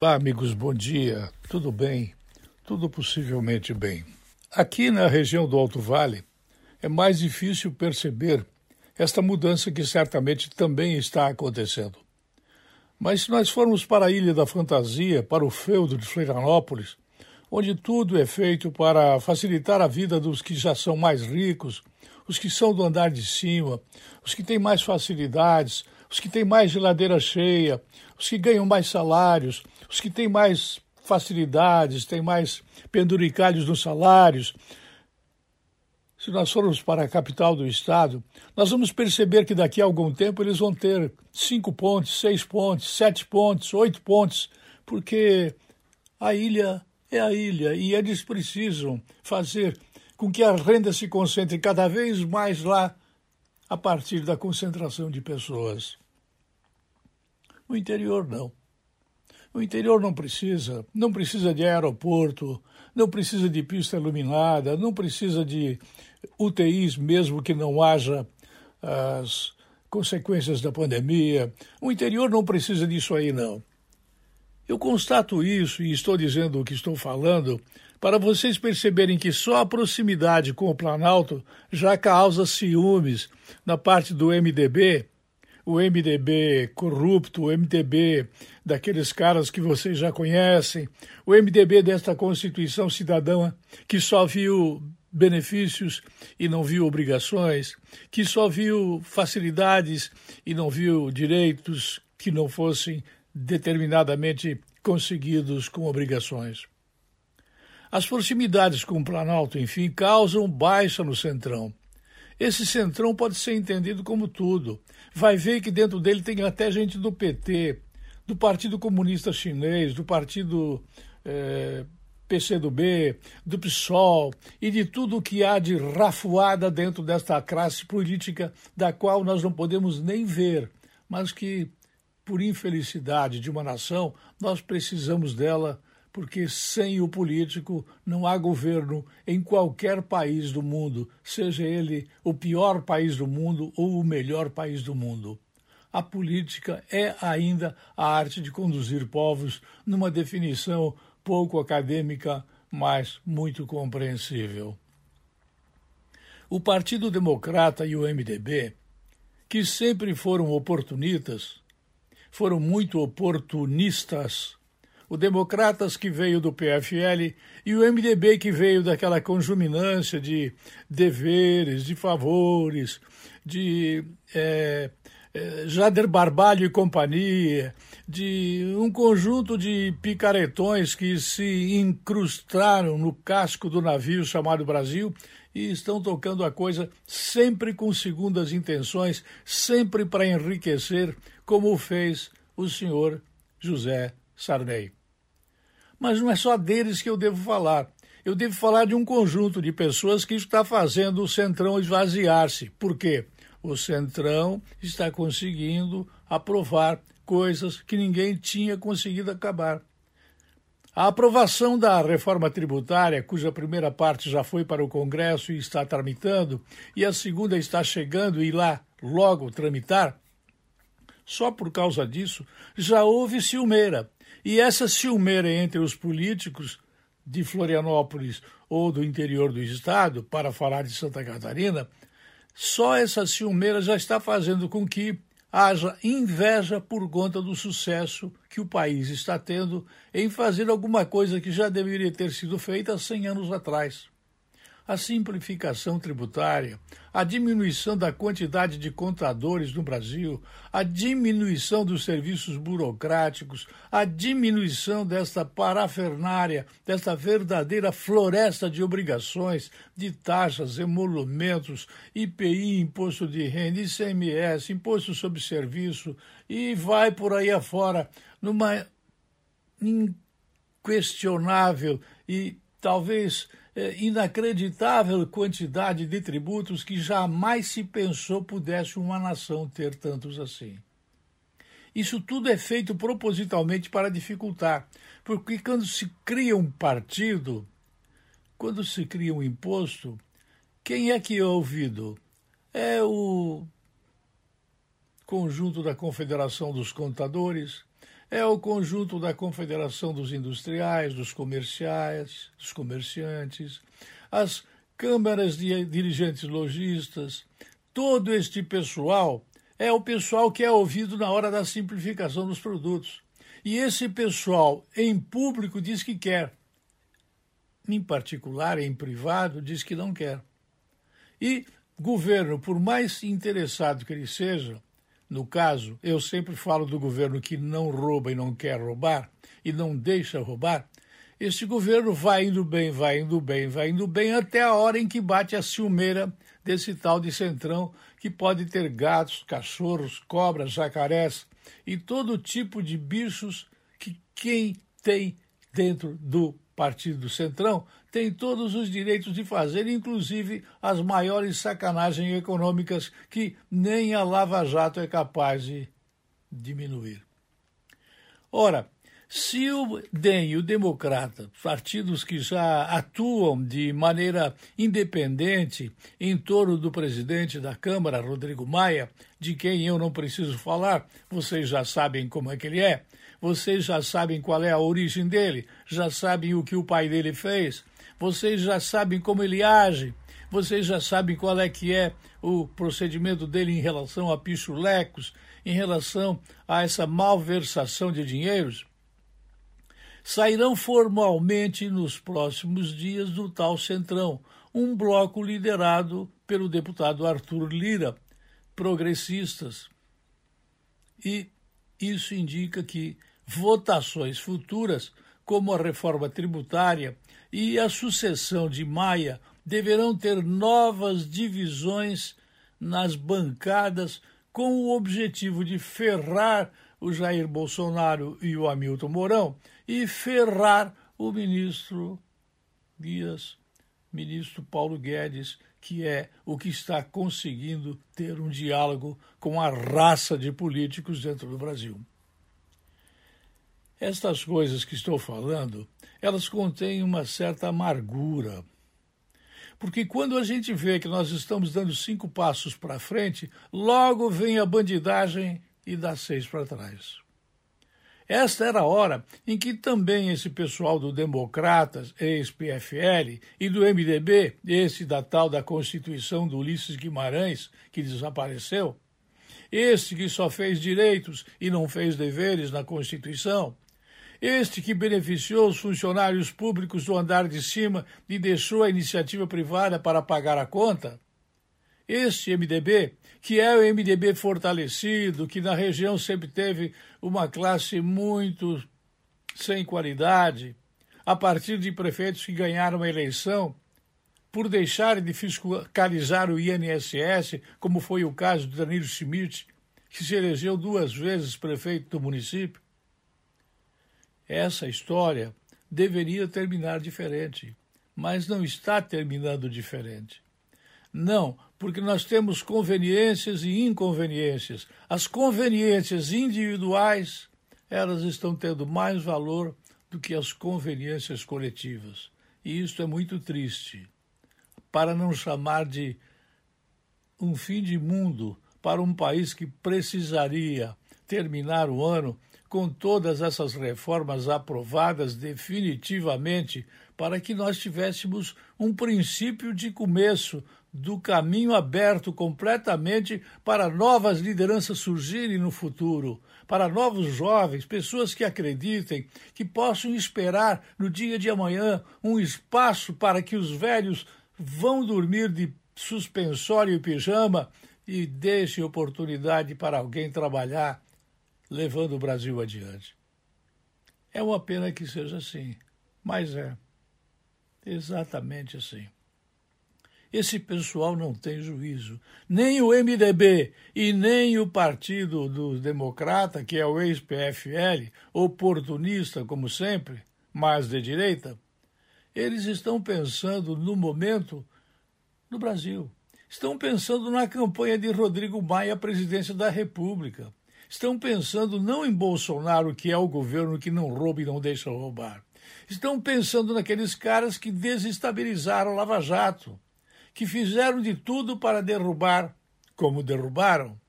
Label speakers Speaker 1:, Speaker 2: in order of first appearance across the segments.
Speaker 1: Olá, amigos, bom dia. Tudo bem? Tudo possivelmente bem. Aqui na região do Alto Vale é mais difícil perceber esta mudança que certamente também está acontecendo. Mas se nós formos para a Ilha da Fantasia, para o feudo de Florianópolis, onde tudo é feito para facilitar a vida dos que já são mais ricos, os que são do andar de cima, os que têm mais facilidades, os que têm mais geladeira cheia, os que ganham mais salários, os que têm mais facilidades, têm mais penduricalhos nos salários. Se nós formos para a capital do estado, nós vamos perceber que daqui a algum tempo eles vão ter cinco pontos, seis pontos, sete pontos, oito pontos, porque a ilha é a ilha e eles precisam fazer com que a renda se concentre cada vez mais lá a partir da concentração de pessoas. O interior não. O interior não precisa, não precisa de aeroporto, não precisa de pista iluminada, não precisa de UTIs mesmo que não haja as consequências da pandemia. O interior não precisa disso aí não. Eu constato isso e estou dizendo o que estou falando para vocês perceberem que só a proximidade com o Planalto já causa ciúmes na parte do MDB o MDB corrupto, o MDB daqueles caras que vocês já conhecem, o MDB desta Constituição Cidadã que só viu benefícios e não viu obrigações, que só viu facilidades e não viu direitos que não fossem determinadamente conseguidos com obrigações. As proximidades com o Planalto, enfim, causam baixa no Centrão. Esse centrão pode ser entendido como tudo. Vai ver que dentro dele tem até gente do PT, do Partido Comunista Chinês, do Partido é, PCdoB, do PSOL e de tudo que há de rafuada dentro desta classe política da qual nós não podemos nem ver, mas que, por infelicidade de uma nação, nós precisamos dela porque sem o político não há governo em qualquer país do mundo, seja ele o pior país do mundo ou o melhor país do mundo. A política é ainda a arte de conduzir povos numa definição pouco acadêmica, mas muito compreensível. O Partido Democrata e o MDB, que sempre foram oportunistas, foram muito oportunistas o Democratas que veio do PFL e o MDB que veio daquela conjuminância de deveres, de favores, de é, é, Jader Barbalho e companhia, de um conjunto de picaretões que se incrustaram no casco do navio chamado Brasil e estão tocando a coisa sempre com segundas intenções, sempre para enriquecer, como fez o senhor José Sarney. Mas não é só deles que eu devo falar. Eu devo falar de um conjunto de pessoas que está fazendo o Centrão esvaziar-se. Por quê? O Centrão está conseguindo aprovar coisas que ninguém tinha conseguido acabar. A aprovação da reforma tributária, cuja primeira parte já foi para o Congresso e está tramitando, e a segunda está chegando e lá logo tramitar, só por causa disso já houve ciumeira. E essa ciumeira entre os políticos de Florianópolis ou do interior do estado, para falar de Santa Catarina, só essa ciumeira já está fazendo com que haja inveja por conta do sucesso que o país está tendo em fazer alguma coisa que já deveria ter sido feita há 100 anos atrás a simplificação tributária, a diminuição da quantidade de contadores no Brasil, a diminuição dos serviços burocráticos, a diminuição desta parafernária, desta verdadeira floresta de obrigações, de taxas, emolumentos, IPI, imposto de renda, ICMS, imposto sobre serviço, e vai por aí afora numa inquestionável e talvez inacreditável quantidade de tributos que jamais se pensou pudesse uma nação ter tantos assim. Isso tudo é feito propositalmente para dificultar, porque quando se cria um partido, quando se cria um imposto, quem é que é ouvido? É o conjunto da Confederação dos Contadores, é o conjunto da Confederação dos Industriais, dos Comerciais, dos Comerciantes, as câmaras de dirigentes lojistas, todo este pessoal é o pessoal que é ouvido na hora da simplificação dos produtos. E esse pessoal, em público, diz que quer. Em particular, em privado, diz que não quer. E governo, por mais interessado que ele seja, no caso, eu sempre falo do governo que não rouba e não quer roubar e não deixa roubar. Este governo vai indo bem, vai indo bem, vai indo bem até a hora em que bate a ciumeira desse tal de centrão que pode ter gatos, cachorros, cobras, jacarés e todo tipo de bichos que quem tem dentro do Partido do Centrão tem todos os direitos de fazer, inclusive as maiores sacanagens econômicas que nem a Lava Jato é capaz de diminuir. Ora, se o DEM o Democrata, partidos que já atuam de maneira independente em torno do presidente da Câmara, Rodrigo Maia, de quem eu não preciso falar, vocês já sabem como é que ele é, vocês já sabem qual é a origem dele, já sabem o que o pai dele fez, vocês já sabem como ele age, vocês já sabem qual é que é o procedimento dele em relação a pichulecos, em relação a essa malversação de dinheiros, sairão formalmente nos próximos dias do tal Centrão, um bloco liderado pelo deputado Arthur Lira, progressistas. E isso indica que votações futuras, como a reforma tributária e a sucessão de Maia, deverão ter novas divisões nas bancadas com o objetivo de ferrar o Jair Bolsonaro e o Hamilton Mourão e ferrar o ministro Dias, ministro Paulo Guedes, que é o que está conseguindo ter um diálogo com a raça de políticos dentro do Brasil. Estas coisas que estou falando, elas contêm uma certa amargura. Porque quando a gente vê que nós estamos dando cinco passos para frente, logo vem a bandidagem e dá seis para trás. Esta era a hora em que também esse pessoal do Democratas, ex-PFL, e do MDB, esse da tal da Constituição do Ulisses Guimarães, que desapareceu, este que só fez direitos e não fez deveres na Constituição, este que beneficiou os funcionários públicos do andar de cima e deixou a iniciativa privada para pagar a conta, este MDB, que é o MDB fortalecido, que na região sempre teve uma classe muito sem qualidade, a partir de prefeitos que ganharam a eleição, por deixarem de fiscalizar o INSS, como foi o caso do Danilo Schmidt, que se elegeu duas vezes prefeito do município. Essa história deveria terminar diferente, mas não está terminando diferente. Não, porque nós temos conveniências e inconveniências. As conveniências individuais, elas estão tendo mais valor do que as conveniências coletivas. E isso é muito triste. Para não chamar de um fim de mundo para um país que precisaria terminar o ano com todas essas reformas aprovadas definitivamente para que nós tivéssemos um princípio de começo do caminho aberto completamente para novas lideranças surgirem no futuro, para novos jovens, pessoas que acreditem, que possam esperar no dia de amanhã um espaço para que os velhos vão dormir de suspensório e pijama e deixem oportunidade para alguém trabalhar levando o Brasil adiante. É uma pena que seja assim, mas é exatamente assim. Esse pessoal não tem juízo. Nem o MDB e nem o Partido do Democrata, que é o ex-PFL, oportunista como sempre, mas de direita, eles estão pensando no momento no Brasil. Estão pensando na campanha de Rodrigo Maia à presidência da República. Estão pensando não em Bolsonaro, que é o governo que não rouba e não deixa roubar. Estão pensando naqueles caras que desestabilizaram Lava Jato que fizeram de tudo para derrubar, como derrubaram,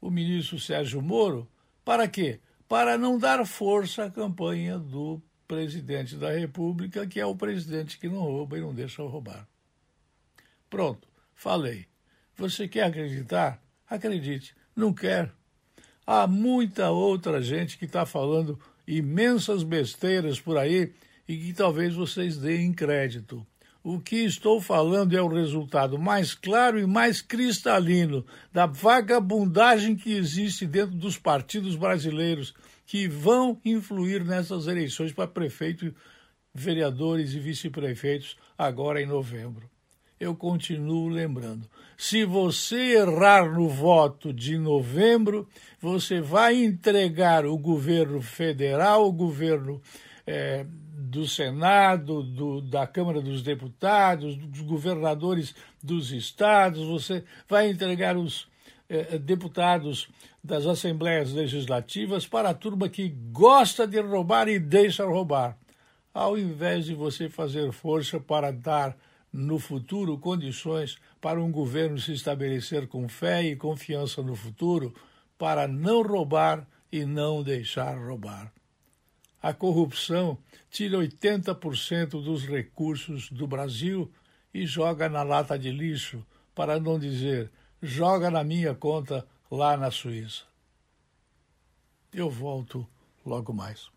Speaker 1: o ministro Sérgio Moro, para quê? para não dar força à campanha do presidente da República, que é o presidente que não rouba e não deixa roubar. Pronto, falei. Você quer acreditar? Acredite. Não quer? Há muita outra gente que está falando imensas besteiras por aí e que talvez vocês deem crédito. O que estou falando é o resultado mais claro e mais cristalino da vagabundagem que existe dentro dos partidos brasileiros que vão influir nessas eleições para prefeito, vereadores e vice-prefeitos agora em novembro. Eu continuo lembrando: se você errar no voto de novembro, você vai entregar o governo federal, o governo é, do Senado, do, da Câmara dos Deputados, dos governadores dos estados, você vai entregar os eh, deputados das assembleias legislativas para a turma que gosta de roubar e deixa roubar, ao invés de você fazer força para dar no futuro condições para um governo se estabelecer com fé e confiança no futuro, para não roubar e não deixar roubar. A corrupção tira 80% dos recursos do Brasil e joga na lata de lixo, para não dizer, joga na minha conta lá na Suíça. Eu volto logo mais.